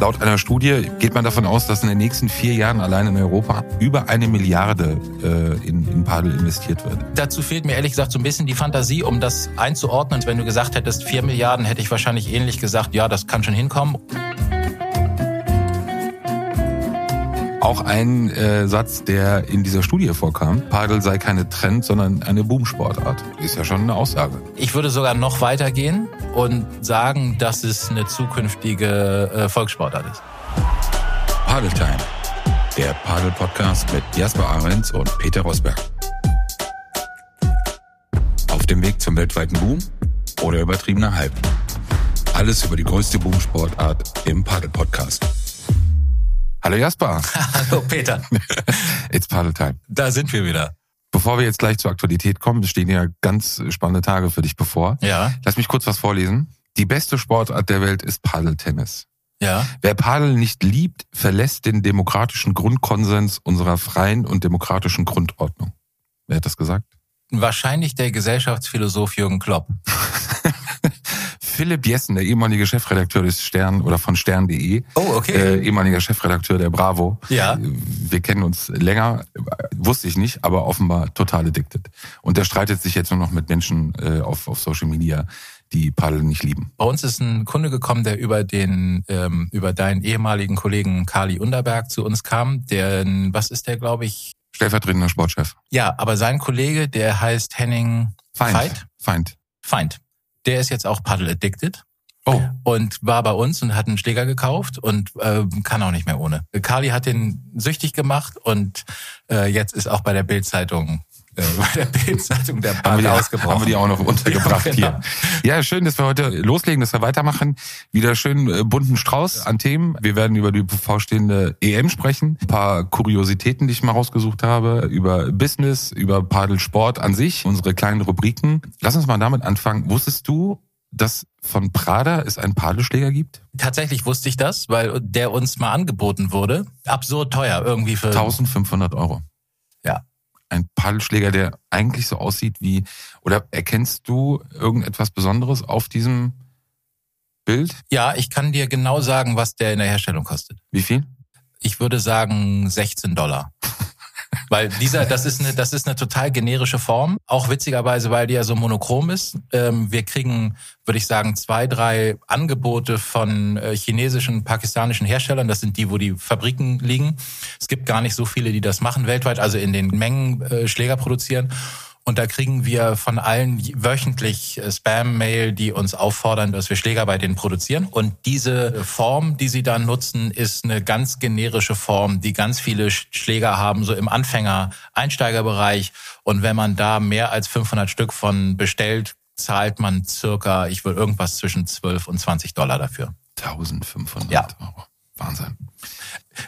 Laut einer Studie geht man davon aus, dass in den nächsten vier Jahren allein in Europa über eine Milliarde äh, in, in Padel investiert wird. Dazu fehlt mir ehrlich gesagt so ein bisschen die Fantasie, um das einzuordnen. Wenn du gesagt hättest, vier Milliarden, hätte ich wahrscheinlich ähnlich gesagt, ja, das kann schon hinkommen. Auch ein äh, Satz, der in dieser Studie vorkam, Padel sei keine Trend, sondern eine Boomsportart. Ist ja schon eine Aussage. Ich würde sogar noch weitergehen und sagen, dass es eine zukünftige äh, Volkssportart ist. Padel Time, der Padel-Podcast mit Jasper Ahrens und Peter Rosberg. Auf dem Weg zum weltweiten Boom oder übertriebener Hype. Alles über die größte Boomsportart im Padel-Podcast. Hallo Jasper. Hallo Peter. It's Paddle Time. Da sind wir wieder. Bevor wir jetzt gleich zur Aktualität kommen, stehen ja ganz spannende Tage für dich bevor. Ja. Lass mich kurz was vorlesen. Die beste Sportart der Welt ist Paddeltennis. Ja. Wer Padel nicht liebt, verlässt den demokratischen Grundkonsens unserer freien und demokratischen Grundordnung. Wer hat das gesagt? Wahrscheinlich der Gesellschaftsphilosoph Jürgen Klopp. Philipp Jessen, der ehemalige Chefredakteur des Stern oder von Stern.de. Oh, okay. Äh, ehemaliger Chefredakteur der Bravo. Ja. Wir kennen uns länger, wusste ich nicht, aber offenbar total addicted. Und der streitet sich jetzt nur noch mit Menschen äh, auf, auf Social Media, die Paddel nicht lieben. Bei uns ist ein Kunde gekommen, der über den ähm, über deinen ehemaligen Kollegen Kali Underberg zu uns kam. Der, was ist der, glaube ich? Stellvertretender Sportchef. Ja, aber sein Kollege, der heißt Henning Feind. Veit? Feind. Feind. Der ist jetzt auch Paddle addicted. Oh. Und war bei uns und hat einen Schläger gekauft und äh, kann auch nicht mehr ohne. Kali hat den süchtig gemacht und äh, jetzt ist auch bei der Bildzeitung äh, bei der Bildzeitung der Haben Band wir, die, ausgebrochen. haben wir die auch noch untergebracht Ja, genau. hier. Ja, schön, dass wir heute loslegen, dass wir weitermachen. Wieder schön äh, bunten Strauß an Themen. Wir werden über die bevorstehende EM sprechen. Ein paar Kuriositäten, die ich mal rausgesucht habe. Über Business, über Padelsport an sich. Unsere kleinen Rubriken. Lass uns mal damit anfangen. Wusstest du, dass von Prada es einen Padelschläger gibt? Tatsächlich wusste ich das, weil der uns mal angeboten wurde. Absurd teuer irgendwie für 1500 Euro. Ja. Ein Padelschläger, der eigentlich so aussieht wie, oder erkennst du irgendetwas Besonderes auf diesem Bild? Ja, ich kann dir genau sagen, was der in der Herstellung kostet. Wie viel? Ich würde sagen 16 Dollar. Weil dieser, das ist eine, das ist eine total generische Form. Auch witzigerweise, weil die ja so monochrom ist. Ähm, wir kriegen, würde ich sagen, zwei, drei Angebote von äh, chinesischen, pakistanischen Herstellern. Das sind die, wo die Fabriken liegen. Es gibt gar nicht so viele, die das machen weltweit, also in den Mengen äh, Schläger produzieren. Und da kriegen wir von allen wöchentlich äh, Spam-Mail, die uns auffordern, dass wir Schläger bei denen produzieren. Und diese Form, die sie dann nutzen, ist eine ganz generische Form, die ganz viele Sch- Schläger haben, so im Anfänger-Einsteigerbereich. Und wenn man da mehr als 500 Stück von bestellt, zahlt man circa, ich will irgendwas zwischen 12 und 20 Dollar dafür. 1500 Ja. Euro. Wahnsinn.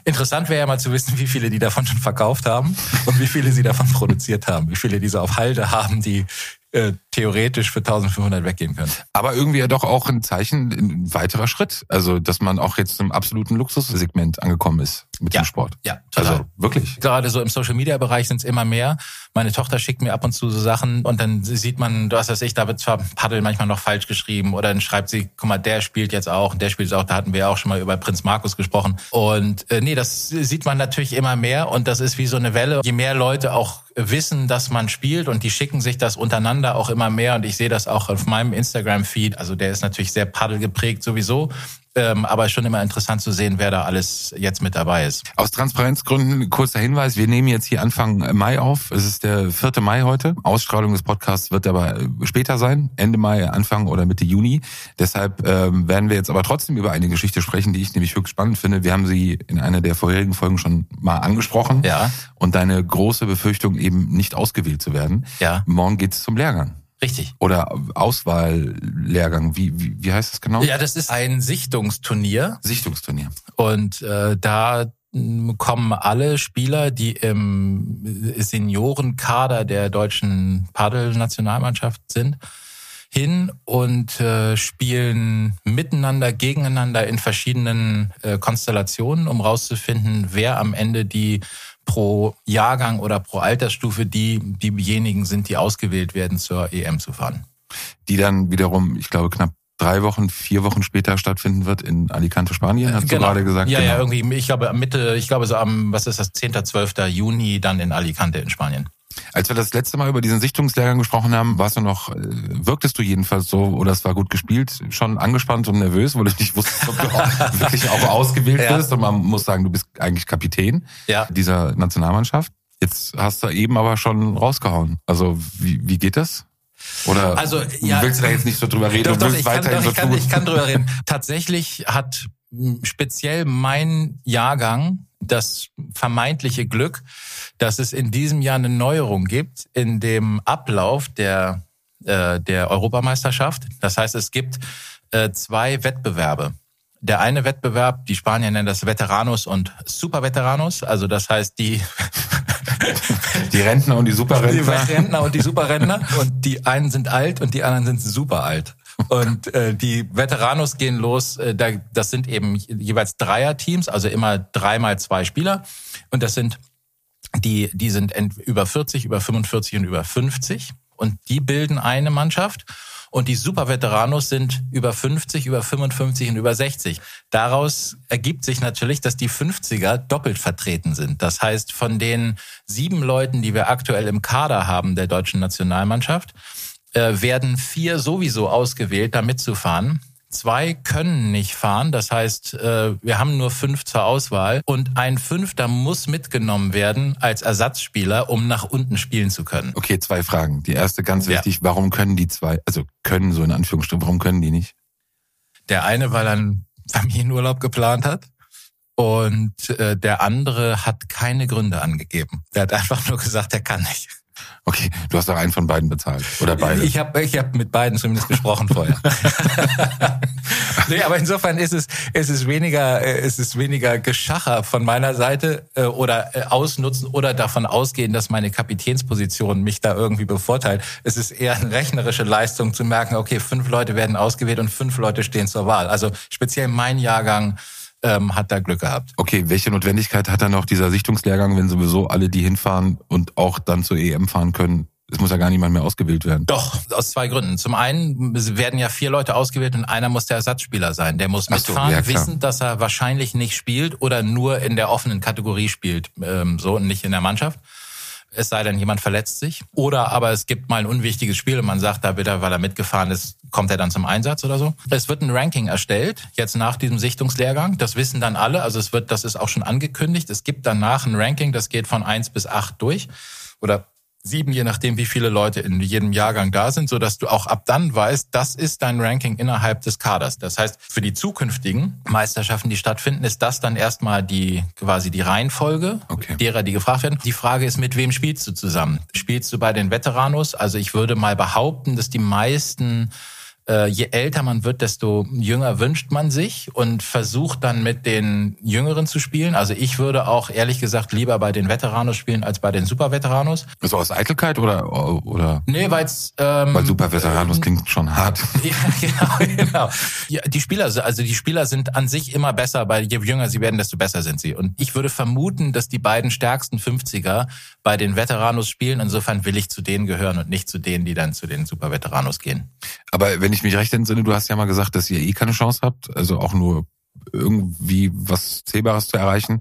Interessant wäre ja mal zu wissen, wie viele die davon schon verkauft haben und wie viele sie davon produziert haben, wie viele diese auf Halde haben, die äh, theoretisch für 1500 weggehen können. Aber irgendwie ja doch auch ein Zeichen, ein weiterer Schritt. Also, dass man auch jetzt im absoluten Luxussegment angekommen ist mit Ja. dem Sport. Ja, total. Also, wirklich. Gerade so im Social Media Bereich sind es immer mehr. Meine Tochter schickt mir ab und zu so Sachen und dann sieht man, du hast das ich, da wird zwar Paddel manchmal noch falsch geschrieben oder dann schreibt sie, guck mal, der spielt jetzt auch und der spielt jetzt auch. Da hatten wir ja auch schon mal über Prinz Markus gesprochen. Und äh, nee, das sieht man natürlich immer mehr und das ist wie so eine Welle. Je mehr Leute auch wissen, dass man spielt und die schicken sich das untereinander auch immer mehr und ich sehe das auch auf meinem Instagram-Feed. Also der ist natürlich sehr Paddel geprägt sowieso. Ähm, aber schon immer interessant zu sehen, wer da alles jetzt mit dabei ist. Aus Transparenzgründen kurzer Hinweis. Wir nehmen jetzt hier Anfang Mai auf. Es ist der 4. Mai heute. Ausstrahlung des Podcasts wird aber äh, später sein. Ende Mai, Anfang oder Mitte Juni. Deshalb ähm, werden wir jetzt aber trotzdem über eine Geschichte sprechen, die ich nämlich höchst spannend finde. Wir haben sie in einer der vorherigen Folgen schon mal angesprochen. Ja. Und deine große Befürchtung eben nicht ausgewählt zu werden. Ja. Morgen geht's zum Lehrgang. Richtig. Oder Auswahllehrgang. Wie, wie, wie heißt das genau? Ja, das ist ein Sichtungsturnier Sichtungsturnier. und äh, da mh, kommen alle Spieler, die im Seniorenkader der deutschen Padel-Nationalmannschaft sind, hin und äh, spielen miteinander, gegeneinander in verschiedenen äh, Konstellationen, um rauszufinden, wer am Ende die pro Jahrgang oder pro Altersstufe die diejenigen sind, die ausgewählt werden, zur EM zu fahren. Die dann wiederum, ich glaube, knapp drei Wochen, vier Wochen später stattfinden wird in Alicante, Spanien, hast genau. du gerade gesagt. Ja, genau. ja, irgendwie, ich glaube Mitte, ich glaube so am, was ist das, 10., 12. Juni dann in Alicante in Spanien. Als wir das letzte Mal über diesen Sichtungslehrgang gesprochen haben, warst du noch, äh, wirktest du jedenfalls so, oder es war gut gespielt, schon angespannt und nervös, weil ich nicht wusste, ob du auch wirklich auch ausgewählt ja. bist. Und man muss sagen, du bist eigentlich Kapitän ja. dieser Nationalmannschaft. Jetzt hast du eben aber schon rausgehauen. Also wie, wie geht das? Oder also, ja, willst du da jetzt nicht so drüber reden? Doch, doch, ich, kann, doch, ich, kann, ich kann drüber reden. Tatsächlich hat speziell mein Jahrgang das vermeintliche Glück, dass es in diesem Jahr eine Neuerung gibt in dem Ablauf der, äh, der Europameisterschaft. Das heißt, es gibt äh, zwei Wettbewerbe. Der eine Wettbewerb, die Spanier nennen das Veteranos und Superveteranos, also das heißt die die Rentner und die Superrentner. Die Rentner und die Superrentner und die einen sind alt und die anderen sind super alt. Und äh, die Veteranos gehen los, äh, da, das sind eben jeweils Dreierteams, also immer dreimal zwei Spieler. Und das sind die, die sind über 40, über 45 und über 50. Und die bilden eine Mannschaft. Und die Superveteranos sind über 50, über 55 und über 60. Daraus ergibt sich natürlich, dass die 50er doppelt vertreten sind. Das heißt, von den sieben Leuten, die wir aktuell im Kader haben der deutschen Nationalmannschaft, äh, werden vier sowieso ausgewählt, da mitzufahren. Zwei können nicht fahren, das heißt, äh, wir haben nur fünf zur Auswahl und ein Fünfter muss mitgenommen werden als Ersatzspieler, um nach unten spielen zu können. Okay, zwei Fragen. Die erste ganz wichtig, ja. warum können die zwei, also können so in Anführungsstrichen, warum können die nicht? Der eine, weil er einen Familienurlaub geplant hat. Und äh, der andere hat keine Gründe angegeben. Der hat einfach nur gesagt, er kann nicht. Okay, du hast doch einen von beiden bezahlt oder beide. Ich habe ich hab mit beiden zumindest gesprochen vorher. nee, aber insofern ist es ist es weniger äh, ist es weniger Geschacher von meiner Seite äh, oder äh, ausnutzen oder davon ausgehen, dass meine Kapitänsposition mich da irgendwie bevorteilt. Es ist eher eine rechnerische Leistung zu merken, okay, fünf Leute werden ausgewählt und fünf Leute stehen zur Wahl. Also speziell mein Jahrgang ähm, hat da Glück gehabt. Okay, welche Notwendigkeit hat dann noch dieser Sichtungslehrgang, wenn sowieso alle, die hinfahren und auch dann zur EM fahren können, es muss ja gar niemand mehr ausgewählt werden. Doch, aus zwei Gründen. Zum einen werden ja vier Leute ausgewählt und einer muss der Ersatzspieler sein. Der muss mitfahren, so, ja, wissen, dass er wahrscheinlich nicht spielt oder nur in der offenen Kategorie spielt, ähm, so und nicht in der Mannschaft es sei denn, jemand verletzt sich. Oder aber es gibt mal ein unwichtiges Spiel und man sagt, da bitte, weil er mitgefahren ist, kommt er dann zum Einsatz oder so. Es wird ein Ranking erstellt, jetzt nach diesem Sichtungslehrgang. Das wissen dann alle. Also es wird, das ist auch schon angekündigt. Es gibt danach ein Ranking, das geht von eins bis acht durch. Oder sieben, je nachdem, wie viele Leute in jedem Jahrgang da sind, so dass du auch ab dann weißt, das ist dein Ranking innerhalb des Kaders. Das heißt, für die zukünftigen Meisterschaften, die stattfinden, ist das dann erstmal die quasi die Reihenfolge okay. derer, die gefragt werden. Die Frage ist, mit wem spielst du zusammen? Spielst du bei den Veteranos? Also ich würde mal behaupten, dass die meisten äh, je älter man wird, desto jünger wünscht man sich und versucht dann mit den Jüngeren zu spielen. Also ich würde auch ehrlich gesagt lieber bei den Veteranos spielen als bei den Superveteranos. So aus Eitelkeit oder oder? Nee, weil's ähm, weil Superveteranos äh, klingt schon hart. Ja, genau, genau. Ja, die Spieler, also die Spieler sind an sich immer besser, weil je jünger sie werden, desto besser sind sie. Und ich würde vermuten, dass die beiden stärksten 50er bei den Veteranos spielen. Insofern will ich zu denen gehören und nicht zu denen, die dann zu den Superveteranos gehen. Aber wenn ich mich recht entsinne, du hast ja mal gesagt, dass ihr eh keine Chance habt, also auch nur irgendwie was Zählbares zu erreichen.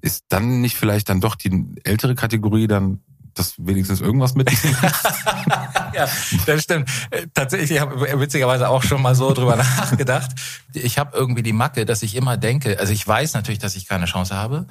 Ist dann nicht vielleicht dann doch die ältere Kategorie dann das wenigstens irgendwas mit. ja, das stimmt. Tatsächlich, ich habe witzigerweise auch schon mal so drüber nachgedacht. Ich habe irgendwie die Macke, dass ich immer denke, also ich weiß natürlich, dass ich keine Chance habe.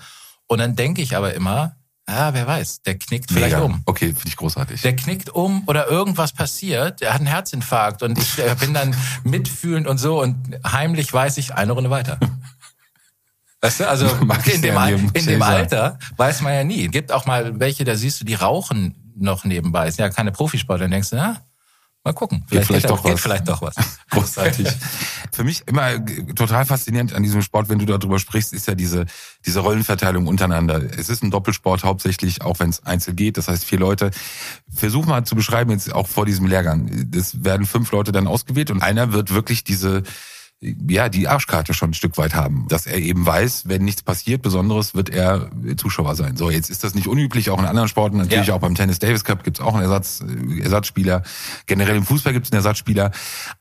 Und dann denke ich aber immer, ja, wer weiß, der knickt vielleicht Mega. um. Okay, finde ich großartig. Der knickt um oder irgendwas passiert, er hat einen Herzinfarkt und ich äh, bin dann mitfühlend und so und heimlich weiß ich eine Runde weiter. Weißt du, also in, dem, in dem Alter weiß man ja nie. Gibt auch mal welche, da siehst du, die rauchen noch nebenbei. Ist ja keine Profisportler. Dann denkst du, ja, Mal gucken. Vielleicht, geht vielleicht, doch, geht was. vielleicht doch was. Großartig. Für mich immer total faszinierend an diesem Sport, wenn du darüber sprichst, ist ja diese, diese Rollenverteilung untereinander. Es ist ein Doppelsport hauptsächlich, auch wenn es einzeln geht. Das heißt, vier Leute. Versuch mal zu beschreiben, jetzt auch vor diesem Lehrgang. Es werden fünf Leute dann ausgewählt und einer wird wirklich diese, ja, die Arschkarte schon ein Stück weit haben. Dass er eben weiß, wenn nichts passiert Besonderes, wird er Zuschauer sein. So, jetzt ist das nicht unüblich, auch in anderen Sporten, natürlich ja. auch beim Tennis Davis Cup gibt's auch einen Ersatz, äh, Ersatzspieler. Generell im Fußball gibt's einen Ersatzspieler.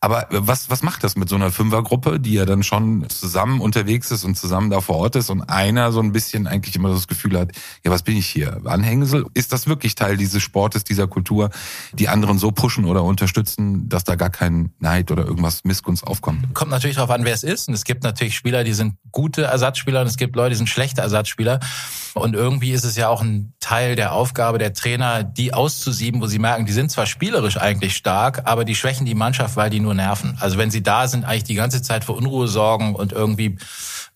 Aber was, was macht das mit so einer Fünfergruppe, die ja dann schon zusammen unterwegs ist und zusammen da vor Ort ist und einer so ein bisschen eigentlich immer das Gefühl hat, ja, was bin ich hier? Anhängsel? Ist das wirklich Teil dieses Sportes, dieser Kultur, die anderen so pushen oder unterstützen, dass da gar kein Neid oder irgendwas Missgunst aufkommt? Kommt natürlich darauf an, wer es ist. Und es gibt natürlich Spieler, die sind gute Ersatzspieler und es gibt Leute, die sind schlechte Ersatzspieler. Und irgendwie ist es ja auch ein Teil der Aufgabe der Trainer, die auszusieben, wo sie merken, die sind zwar spielerisch eigentlich stark, aber die schwächen die Mannschaft, weil die nur nerven. Also wenn sie da sind, eigentlich die ganze Zeit für Unruhe sorgen und irgendwie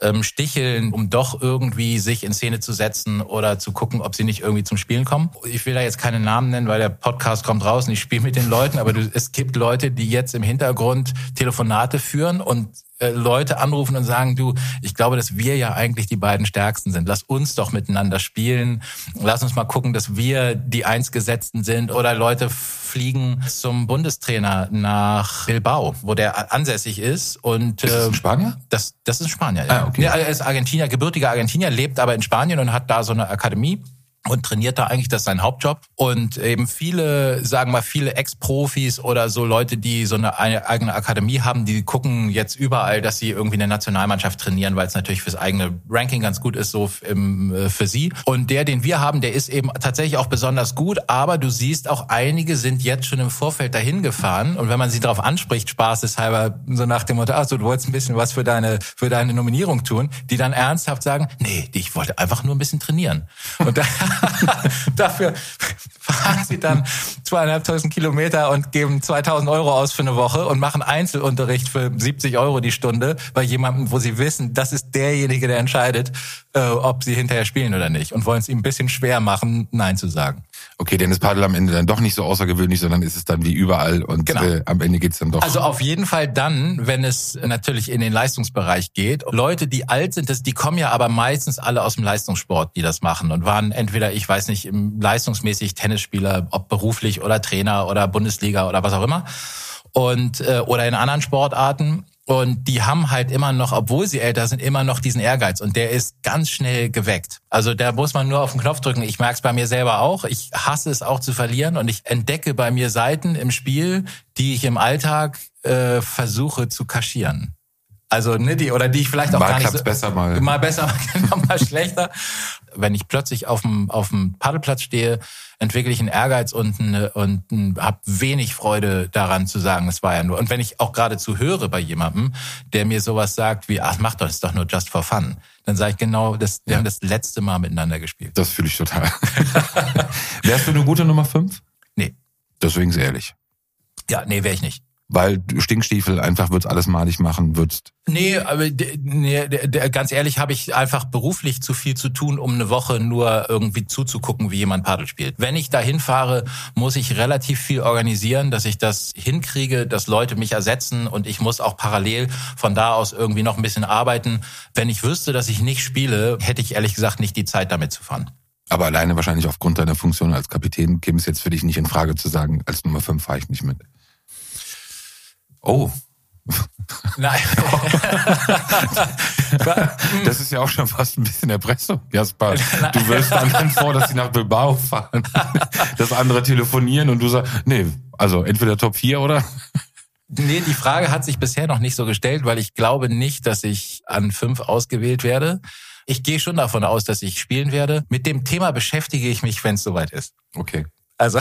ähm, sticheln, um doch irgendwie sich in Szene zu setzen oder zu gucken, ob sie nicht irgendwie zum Spielen kommen. Ich will da jetzt keine Namen nennen, weil der Podcast kommt raus und ich spiele mit den Leuten, aber du, es gibt Leute, die jetzt im Hintergrund Telefonate führen und äh, Leute anrufen und sagen, du, ich glaube, dass wir ja eigentlich die beiden Stärksten sind. Lass uns doch miteinander spielen. Lass uns mal gucken, dass wir die Einsgesetzten sind. Oder Leute fliegen zum Bundestrainer nach Bilbao, wo der ansässig ist. Und, ist das in äh, Spanien? Das, das ist Spanier, ja. Ah, okay. Er ist Argentinier, gebürtiger Argentinier, lebt aber in Spanien und hat da so eine Akademie und trainiert da eigentlich, das ist sein Hauptjob. Und eben viele, sagen wir mal, viele Ex-Profis oder so Leute, die so eine eigene Akademie haben, die gucken jetzt überall, dass sie irgendwie eine Nationalmannschaft trainieren, weil es natürlich fürs eigene Ranking ganz gut ist, so im, äh, für sie. Und der, den wir haben, der ist eben tatsächlich auch besonders gut, aber du siehst auch, einige sind jetzt schon im Vorfeld dahin gefahren. Und wenn man sie darauf anspricht, spaßeshalber, so nach dem Motto, ach so, du wolltest ein bisschen was für deine, für deine Nominierung tun, die dann ernsthaft sagen, nee, ich wollte einfach nur ein bisschen trainieren. Und da Dafür fahren sie dann zweieinhalbtausend Kilometer und geben 2000 Euro aus für eine Woche und machen Einzelunterricht für 70 Euro die Stunde bei jemandem, wo sie wissen, das ist derjenige, der entscheidet, äh, ob sie hinterher spielen oder nicht und wollen es ihm ein bisschen schwer machen, Nein zu sagen okay, dann ist Paddel am Ende dann doch nicht so außergewöhnlich, sondern ist es dann wie überall und genau. äh, am Ende geht's dann doch. Also auf jeden Fall dann, wenn es natürlich in den Leistungsbereich geht. Leute, die alt sind, das, die kommen ja aber meistens alle aus dem Leistungssport, die das machen und waren entweder, ich weiß nicht, im leistungsmäßig Tennisspieler, ob beruflich oder Trainer oder Bundesliga oder was auch immer und äh, oder in anderen Sportarten und die haben halt immer noch, obwohl sie älter sind, immer noch diesen Ehrgeiz. Und der ist ganz schnell geweckt. Also da muss man nur auf den Knopf drücken. Ich merke es bei mir selber auch. Ich hasse es auch zu verlieren. Und ich entdecke bei mir Seiten im Spiel, die ich im Alltag äh, versuche zu kaschieren. Also ne, die oder die ich vielleicht auch mal gar nicht so, besser mal mal besser mal schlechter. Wenn ich plötzlich auf dem auf dem Paddelplatz stehe, entwickle ich einen Ehrgeiz und eine, und habe wenig Freude daran zu sagen, es war ja nur. Und wenn ich auch geradezu höre bei jemandem, der mir sowas sagt wie, ach mach doch, ist doch nur just for fun, dann sage ich genau, das, wir ja. haben das letzte Mal miteinander gespielt. Das fühle ich total. Wärst du eine gute Nummer fünf? Nee. Deswegen sehr ehrlich. Ja, nee, wäre ich nicht weil Stinkstiefel einfach wird's alles malig machen, würdest. Nee, aber nee, ganz ehrlich habe ich einfach beruflich zu viel zu tun, um eine Woche nur irgendwie zuzugucken, wie jemand Paddel spielt. Wenn ich da hinfahre, muss ich relativ viel organisieren, dass ich das hinkriege, dass Leute mich ersetzen und ich muss auch parallel von da aus irgendwie noch ein bisschen arbeiten. Wenn ich wüsste, dass ich nicht spiele, hätte ich ehrlich gesagt nicht die Zeit damit zu fahren. Aber alleine wahrscheinlich aufgrund deiner Funktion als Kapitän käme es jetzt für dich nicht in Frage zu sagen, als Nummer 5 fahre ich nicht mit. Oh. Nein. das ist ja auch schon fast ein bisschen Erpressung, Jasper. Du wirst dann vor, dass sie nach Bilbao fahren, das andere telefonieren und du sagst, nee, also entweder Top 4 oder? Nee, die Frage hat sich bisher noch nicht so gestellt, weil ich glaube nicht, dass ich an fünf ausgewählt werde. Ich gehe schon davon aus, dass ich spielen werde. Mit dem Thema beschäftige ich mich, wenn es soweit ist. Okay. Also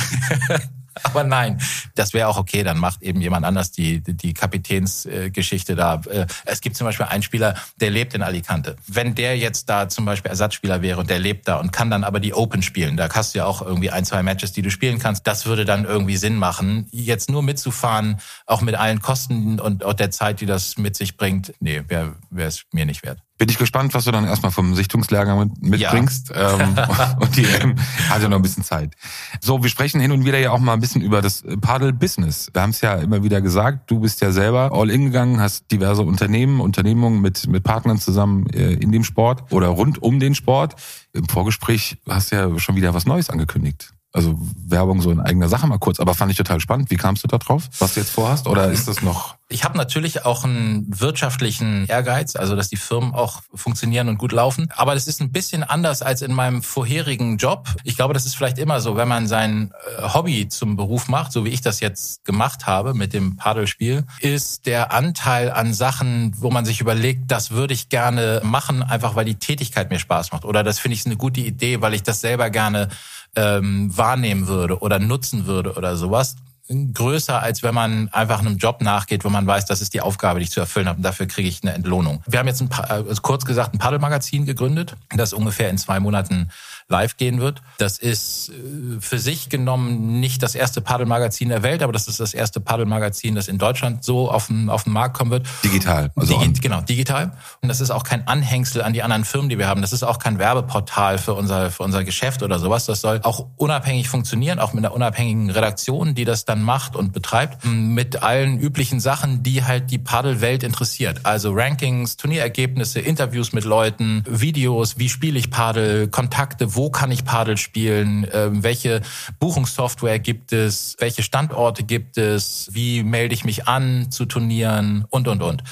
Aber nein, das wäre auch okay, dann macht eben jemand anders die, die Kapitänsgeschichte da. Äh, es gibt zum Beispiel einen Spieler, der lebt in Alicante. Wenn der jetzt da zum Beispiel Ersatzspieler wäre und der lebt da und kann dann aber die Open spielen, da hast du ja auch irgendwie ein, zwei Matches, die du spielen kannst, das würde dann irgendwie Sinn machen. Jetzt nur mitzufahren, auch mit allen Kosten und auch der Zeit, die das mit sich bringt, nee, wäre es mir nicht wert. Bin ich gespannt, was du dann erstmal vom Sichtungslehrgang mitbringst. Ja. Ähm, und die ähm, hat ja noch ein bisschen Zeit. So, wir sprechen hin und wieder ja auch mal ein bisschen über das Paddle-Business. Wir haben es ja immer wieder gesagt, du bist ja selber all in gegangen, hast diverse Unternehmen, Unternehmungen mit, mit Partnern zusammen äh, in dem Sport oder rund um den Sport. Im Vorgespräch hast du ja schon wieder was Neues angekündigt. Also Werbung so in eigener Sache mal kurz, aber fand ich total spannend. Wie kamst du da drauf, was du jetzt vorhast? Oder ist das noch Ich habe natürlich auch einen wirtschaftlichen Ehrgeiz, also dass die Firmen auch funktionieren und gut laufen. Aber das ist ein bisschen anders als in meinem vorherigen Job. Ich glaube, das ist vielleicht immer so, wenn man sein äh, Hobby zum Beruf macht, so wie ich das jetzt gemacht habe mit dem Paddelspiel, ist der Anteil an Sachen, wo man sich überlegt, das würde ich gerne machen, einfach weil die Tätigkeit mir Spaß macht. Oder das finde ich eine gute Idee, weil ich das selber gerne ähm, wahrnehmen würde oder nutzen würde oder sowas größer, als wenn man einfach einem Job nachgeht, wo man weiß, das ist die Aufgabe, die ich zu erfüllen habe und dafür kriege ich eine Entlohnung. Wir haben jetzt ein, also kurz gesagt ein Paddelmagazin gegründet, das ungefähr in zwei Monaten live gehen wird. Das ist äh, für sich genommen nicht das erste Paddelmagazin der Welt, aber das ist das erste Paddelmagazin, das in Deutschland so auf den, auf den Markt kommen wird. Digital. Also Digi genau, digital. Und das ist auch kein Anhängsel an die anderen Firmen, die wir haben. Das ist auch kein Werbeportal für unser, für unser Geschäft oder sowas. Das soll auch unabhängig funktionieren, auch mit einer unabhängigen Redaktion, die das dann macht und betreibt, mit allen üblichen Sachen, die halt die Paddelwelt interessiert. Also Rankings, Turnierergebnisse, Interviews mit Leuten, Videos, wie spiele ich Paddel, Kontakte, wo kann ich Padel spielen, ähm, welche Buchungssoftware gibt es, welche Standorte gibt es, wie melde ich mich an zu Turnieren und, und, und.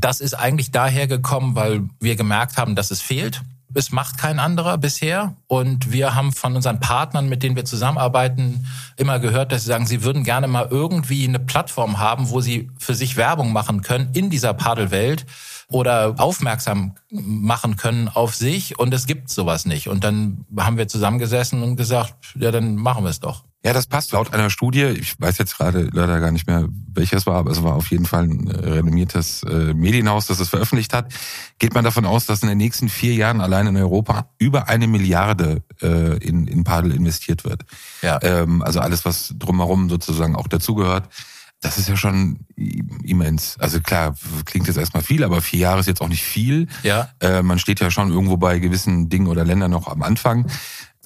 Das ist eigentlich daher gekommen, weil wir gemerkt haben, dass es fehlt. Es macht kein anderer bisher. Und wir haben von unseren Partnern, mit denen wir zusammenarbeiten, immer gehört, dass sie sagen, sie würden gerne mal irgendwie eine Plattform haben, wo sie für sich Werbung machen können in dieser Padelwelt oder aufmerksam machen können auf sich und es gibt sowas nicht. Und dann haben wir zusammengesessen und gesagt, ja, dann machen wir es doch. Ja, das passt laut einer Studie. Ich weiß jetzt gerade leider gar nicht mehr, welches war, aber es war auf jeden Fall ein äh, renommiertes äh, Medienhaus, das es veröffentlicht hat. Geht man davon aus, dass in den nächsten vier Jahren allein in Europa über eine Milliarde äh, in, in Padel investiert wird. Ja. Ähm, also alles, was drumherum sozusagen auch dazugehört. Das ist ja schon immens. Also klar, klingt jetzt erstmal viel, aber vier Jahre ist jetzt auch nicht viel. Ja. Äh, man steht ja schon irgendwo bei gewissen Dingen oder Ländern noch am Anfang.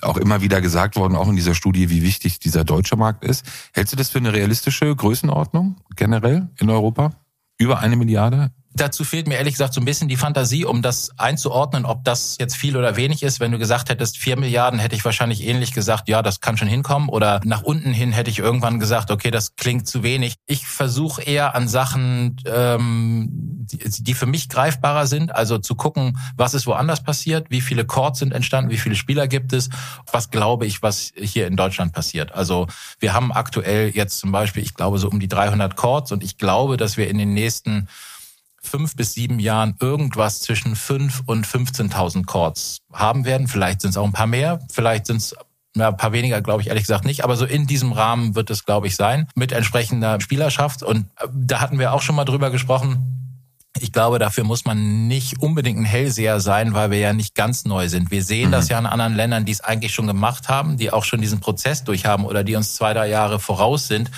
Auch immer wieder gesagt worden, auch in dieser Studie, wie wichtig dieser deutsche Markt ist. Hältst du das für eine realistische Größenordnung generell in Europa? Über eine Milliarde? Dazu fehlt mir ehrlich gesagt so ein bisschen die Fantasie, um das einzuordnen, ob das jetzt viel oder wenig ist. Wenn du gesagt hättest, vier Milliarden, hätte ich wahrscheinlich ähnlich gesagt, ja, das kann schon hinkommen. Oder nach unten hin hätte ich irgendwann gesagt, okay, das klingt zu wenig. Ich versuche eher an Sachen, ähm, die, die für mich greifbarer sind, also zu gucken, was ist woanders passiert, wie viele Chords sind entstanden, wie viele Spieler gibt es, was glaube ich, was hier in Deutschland passiert. Also wir haben aktuell jetzt zum Beispiel, ich glaube, so um die 300 Chords und ich glaube, dass wir in den nächsten fünf bis sieben Jahren irgendwas zwischen fünf und 15.000 Chords haben werden. Vielleicht sind es auch ein paar mehr, vielleicht sind es ja, ein paar weniger, glaube ich ehrlich gesagt nicht. Aber so in diesem Rahmen wird es, glaube ich, sein, mit entsprechender Spielerschaft. Und äh, da hatten wir auch schon mal drüber gesprochen. Ich glaube, dafür muss man nicht unbedingt ein Hellseher sein, weil wir ja nicht ganz neu sind. Wir sehen mhm. das ja in anderen Ländern, die es eigentlich schon gemacht haben, die auch schon diesen Prozess durchhaben oder die uns zwei, drei Jahre voraus sind,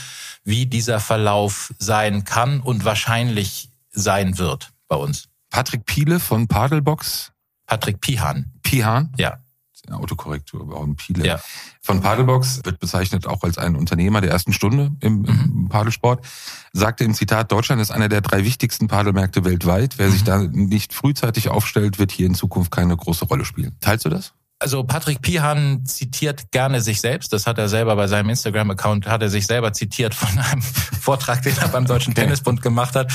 wie dieser Verlauf sein kann und wahrscheinlich sein wird bei uns. Patrick Piele von Padelbox. Patrick Pihan. Pihan? Ja. Autokorrektur, warum Piele? Ja. Von Padelbox wird bezeichnet auch als ein Unternehmer der ersten Stunde im, im mhm. Padelsport. Sagte im Zitat, Deutschland ist einer der drei wichtigsten Padelmärkte weltweit. Wer mhm. sich da nicht frühzeitig aufstellt, wird hier in Zukunft keine große Rolle spielen. Teilst du das? Also Patrick Pihan zitiert gerne sich selbst. Das hat er selber bei seinem Instagram-Account, hat er sich selber zitiert von einem Vortrag, den er beim Deutschen Tennisbund gemacht hat.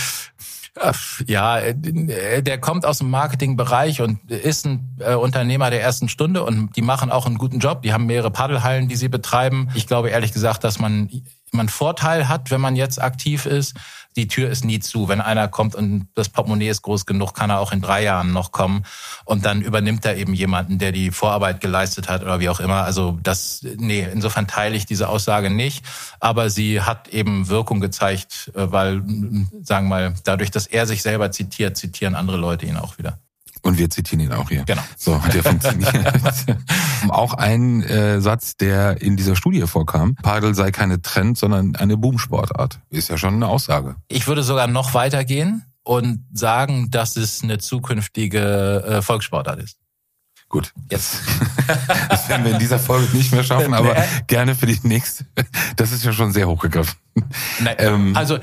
Ja, äh, der kommt aus dem Marketingbereich und ist ein äh, Unternehmer der ersten Stunde und die machen auch einen guten Job. Die haben mehrere Paddelhallen, die sie betreiben. Ich glaube ehrlich gesagt, dass man man Vorteil hat, wenn man jetzt aktiv ist die Tür ist nie zu. Wenn einer kommt und das Portemonnaie ist groß genug, kann er auch in drei Jahren noch kommen. Und dann übernimmt er eben jemanden, der die Vorarbeit geleistet hat oder wie auch immer. Also das, nee, insofern teile ich diese Aussage nicht. Aber sie hat eben Wirkung gezeigt, äh, weil, sagen wir mal, dadurch, dass er sich selber zitiert, zitieren andere Leute ihn auch wieder. Und wir zitieren ihn auch hier. Genau. So ja funktioniert. auch ein äh, Satz, der in dieser Studie vorkam. Padel sei keine Trend, sondern eine Boomsportart. Ist ja schon eine Aussage. Ich würde sogar noch weitergehen und sagen, dass es eine zukünftige äh, Volkssportart ist. Gut. Jetzt. Das werden wir in dieser Folge nicht mehr schaffen, aber gerne für die nächste. Das ist ja schon sehr hochgegriffen. Ähm, also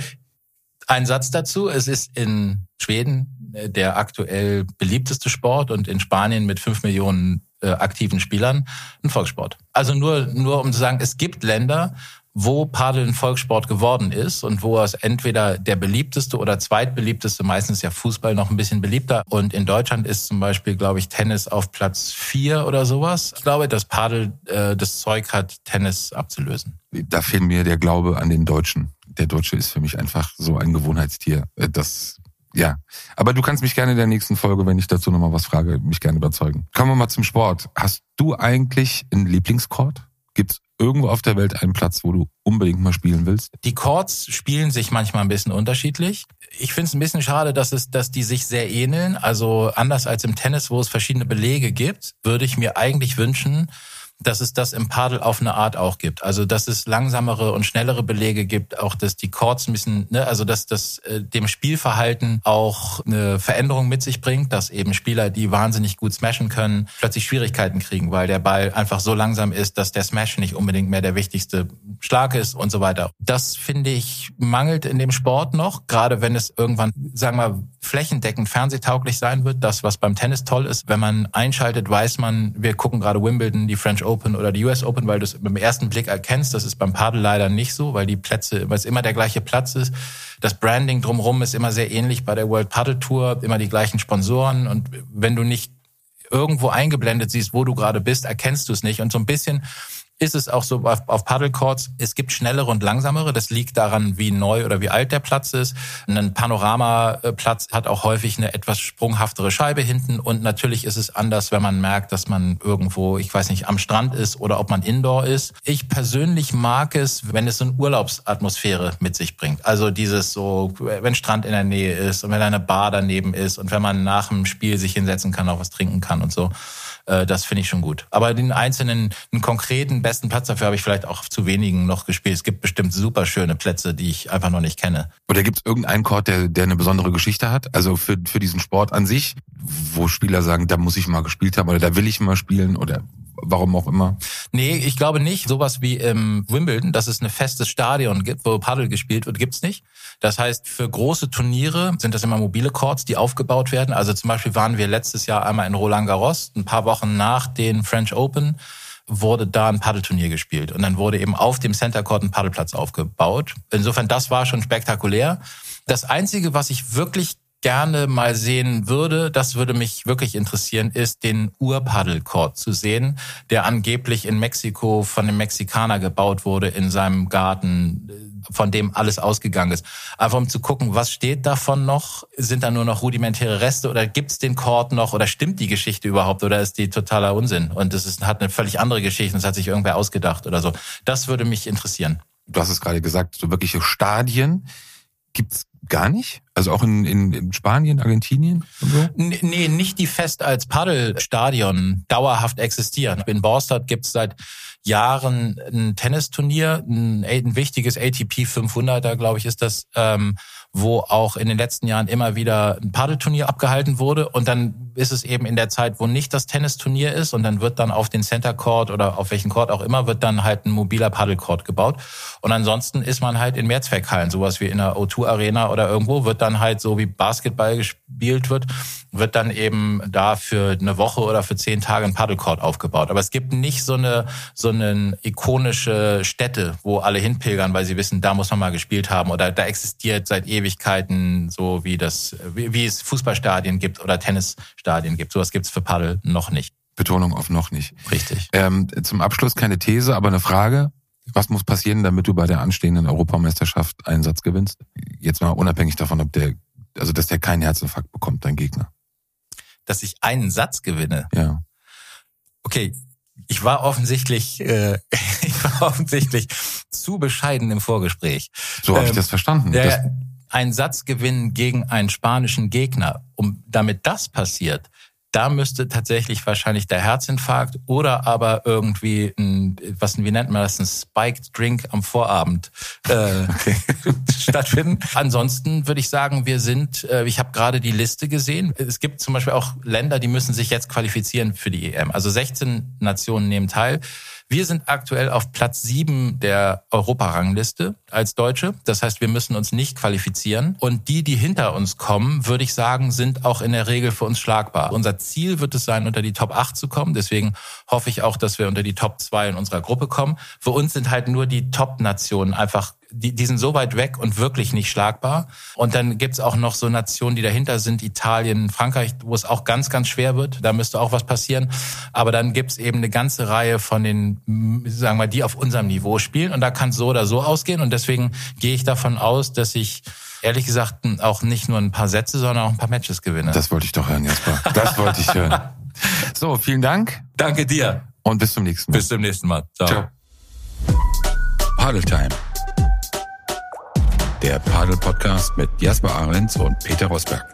ein Satz dazu. Es ist in Schweden der aktuell beliebteste Sport und in Spanien mit fünf Millionen äh, aktiven Spielern ein Volkssport. Also nur, nur um zu sagen, es gibt Länder, wo Padel ein Volkssport geworden ist und wo es entweder der beliebteste oder zweitbeliebteste, meistens ja Fußball noch ein bisschen beliebter. Und in Deutschland ist zum Beispiel, glaube ich, Tennis auf Platz vier oder sowas. Ich glaube, dass Padel äh, das Zeug hat, Tennis abzulösen. Da fehlt mir der Glaube an den Deutschen. Der Deutsche ist für mich einfach so ein Gewohnheitstier. Äh, das ja, aber du kannst mich gerne in der nächsten Folge, wenn ich dazu nochmal was frage, mich gerne überzeugen. Kommen wir mal zum Sport. Hast du eigentlich einen Lieblingskord? Gibt's irgendwo auf der Welt einen Platz, wo du unbedingt mal spielen willst? Die Chords spielen sich manchmal ein bisschen unterschiedlich. Ich finde es ein bisschen schade, dass es, dass die sich sehr ähneln. Also anders als im Tennis, wo es verschiedene Belege gibt, würde ich mir eigentlich wünschen, dass es das im Padel auf eine Art auch gibt. Also dass es langsamere und schnellere Belege gibt, auch dass die Chords ein bisschen, ne, also dass das äh, dem Spielverhalten auch eine Veränderung mit sich bringt, dass eben Spieler, die wahnsinnig gut smashen können, plötzlich Schwierigkeiten kriegen, weil der Ball einfach so langsam ist, dass der Smash nicht unbedingt mehr der wichtigste Schlag ist und so weiter. Das finde ich mangelt in dem Sport noch, gerade wenn es irgendwann, sagen wir, flächendeckend fernsehtauglich sein wird. Das, was beim Tennis toll ist, wenn man einschaltet, weiß man, wir gucken gerade Wimbledon, die French Open oder die US Open, weil du es beim ersten Blick erkennst. Das ist beim Padel leider nicht so, weil die Plätze, weil es immer der gleiche Platz ist. Das Branding drumherum ist immer sehr ähnlich bei der World Paddle Tour, immer die gleichen Sponsoren. Und wenn du nicht irgendwo eingeblendet siehst, wo du gerade bist, erkennst du es nicht. Und so ein bisschen ist es auch so auf, auf Paddlecourts, es gibt schnellere und langsamere. Das liegt daran, wie neu oder wie alt der Platz ist. Ein Panoramaplatz hat auch häufig eine etwas sprunghaftere Scheibe hinten. Und natürlich ist es anders, wenn man merkt, dass man irgendwo, ich weiß nicht, am Strand ist oder ob man Indoor ist. Ich persönlich mag es, wenn es so eine Urlaubsatmosphäre mit sich bringt. Also dieses so, wenn Strand in der Nähe ist und wenn eine Bar daneben ist und wenn man nach dem Spiel sich hinsetzen kann, auch was trinken kann und so. Äh, das finde ich schon gut. Aber den einzelnen, einen konkreten besten Platz dafür habe ich vielleicht auch zu wenigen noch gespielt. Es gibt bestimmt super schöne Plätze, die ich einfach noch nicht kenne. Oder gibt es irgendeinen Court, der, der eine besondere Geschichte hat? Also für, für diesen Sport an sich, wo Spieler sagen, da muss ich mal gespielt haben oder da will ich mal spielen oder warum auch immer? Nee, ich glaube nicht. Sowas wie im Wimbledon, dass es ein festes Stadion gibt, wo Paddel gespielt wird, gibt's nicht. Das heißt, für große Turniere sind das immer mobile Courts, die aufgebaut werden. Also zum Beispiel waren wir letztes Jahr einmal in Roland Garros, ein paar Wochen nach den French Open wurde da ein Paddelturnier gespielt und dann wurde eben auf dem Center Court ein Paddelplatz aufgebaut. Insofern, das war schon spektakulär. Das Einzige, was ich wirklich gerne mal sehen würde, das würde mich wirklich interessieren, ist den Urpaddelcourt zu sehen, der angeblich in Mexiko von einem Mexikaner gebaut wurde in seinem Garten, von dem alles ausgegangen ist. Einfach um zu gucken, was steht davon noch? Sind da nur noch rudimentäre Reste oder gibt's den Court noch oder stimmt die Geschichte überhaupt oder ist die totaler Unsinn? Und es hat eine völlig andere Geschichte und es hat sich irgendwer ausgedacht oder so. Das würde mich interessieren. Du hast es gerade gesagt, so wirkliche Stadien gibt's gar nicht? Also auch in, in, in Spanien, Argentinien und so? Nee, nicht die fest als Paddelstadion dauerhaft existieren. In Borstadt gibt's seit Jahren ein Tennisturnier, ein, ein wichtiges ATP 500er, glaube ich, ist das, ähm, wo auch in den letzten Jahren immer wieder ein Paddelturnier abgehalten wurde. Und dann ist es eben in der Zeit, wo nicht das Tennisturnier ist und dann wird dann auf den Center Court oder auf welchen Court auch immer, wird dann halt ein mobiler Paddelcourt gebaut. Und ansonsten ist man halt in Mehrzweckhallen, sowas wie in der O2 Arena oder irgendwo, wird dann halt so wie Basketball gespielt wird, wird dann eben da für eine Woche oder für zehn Tage ein Paddlecourt aufgebaut. Aber es gibt nicht so eine, so eine ikonische Stätte, wo alle hinpilgern, weil sie wissen, da muss man mal gespielt haben oder da existiert seit ewig Ewigkeiten, so wie das, wie, wie es Fußballstadien gibt oder Tennisstadien gibt. Sowas gibt's für Paddel noch nicht. Betonung auf noch nicht. Richtig. Ähm, zum Abschluss keine These, aber eine Frage. Was muss passieren, damit du bei der anstehenden Europameisterschaft einen Satz gewinnst? Jetzt mal unabhängig davon, ob der, also dass der keinen Herzinfarkt bekommt, dein Gegner. Dass ich einen Satz gewinne? Ja. Okay, ich war offensichtlich, äh, ich war offensichtlich zu bescheiden im Vorgespräch. So habe ähm, ich das verstanden. Ja, das, ein Satzgewinn gegen einen spanischen Gegner, um damit das passiert, da müsste tatsächlich wahrscheinlich der Herzinfarkt oder aber irgendwie ein, was wie nennt man das, ein Spiked Drink am Vorabend äh, okay. stattfinden. Ansonsten würde ich sagen, wir sind, äh, ich habe gerade die Liste gesehen. Es gibt zum Beispiel auch Länder, die müssen sich jetzt qualifizieren für die EM. Also 16 Nationen nehmen teil. Wir sind aktuell auf Platz sieben der Europarangliste als Deutsche. Das heißt, wir müssen uns nicht qualifizieren. Und die, die hinter uns kommen, würde ich sagen, sind auch in der Regel für uns schlagbar. Unser Ziel wird es sein, unter die Top 8 zu kommen. Deswegen hoffe ich auch, dass wir unter die Top 2 in unserer Gruppe kommen. Für uns sind halt nur die Top-Nationen einfach die, die sind so weit weg und wirklich nicht schlagbar. Und dann gibt's auch noch so Nationen, die dahinter sind, Italien, Frankreich, wo es auch ganz, ganz schwer wird. Da müsste auch was passieren. Aber dann gibt's eben eine ganze Reihe von den, sagen wir, die auf unserem Niveau spielen. Und da kann es so oder so ausgehen. Und deswegen gehe ich davon aus, dass ich ehrlich gesagt auch nicht nur ein paar Sätze, sondern auch ein paar Matches gewinne. Das wollte ich doch hören, Jasper. Das wollte ich hören. So, vielen Dank. Danke dir. Und bis zum nächsten Mal. Bis zum nächsten Mal. Ciao. Ciao. Paddle Time der Padel Podcast mit Jasper Ahrens und Peter Rosberg.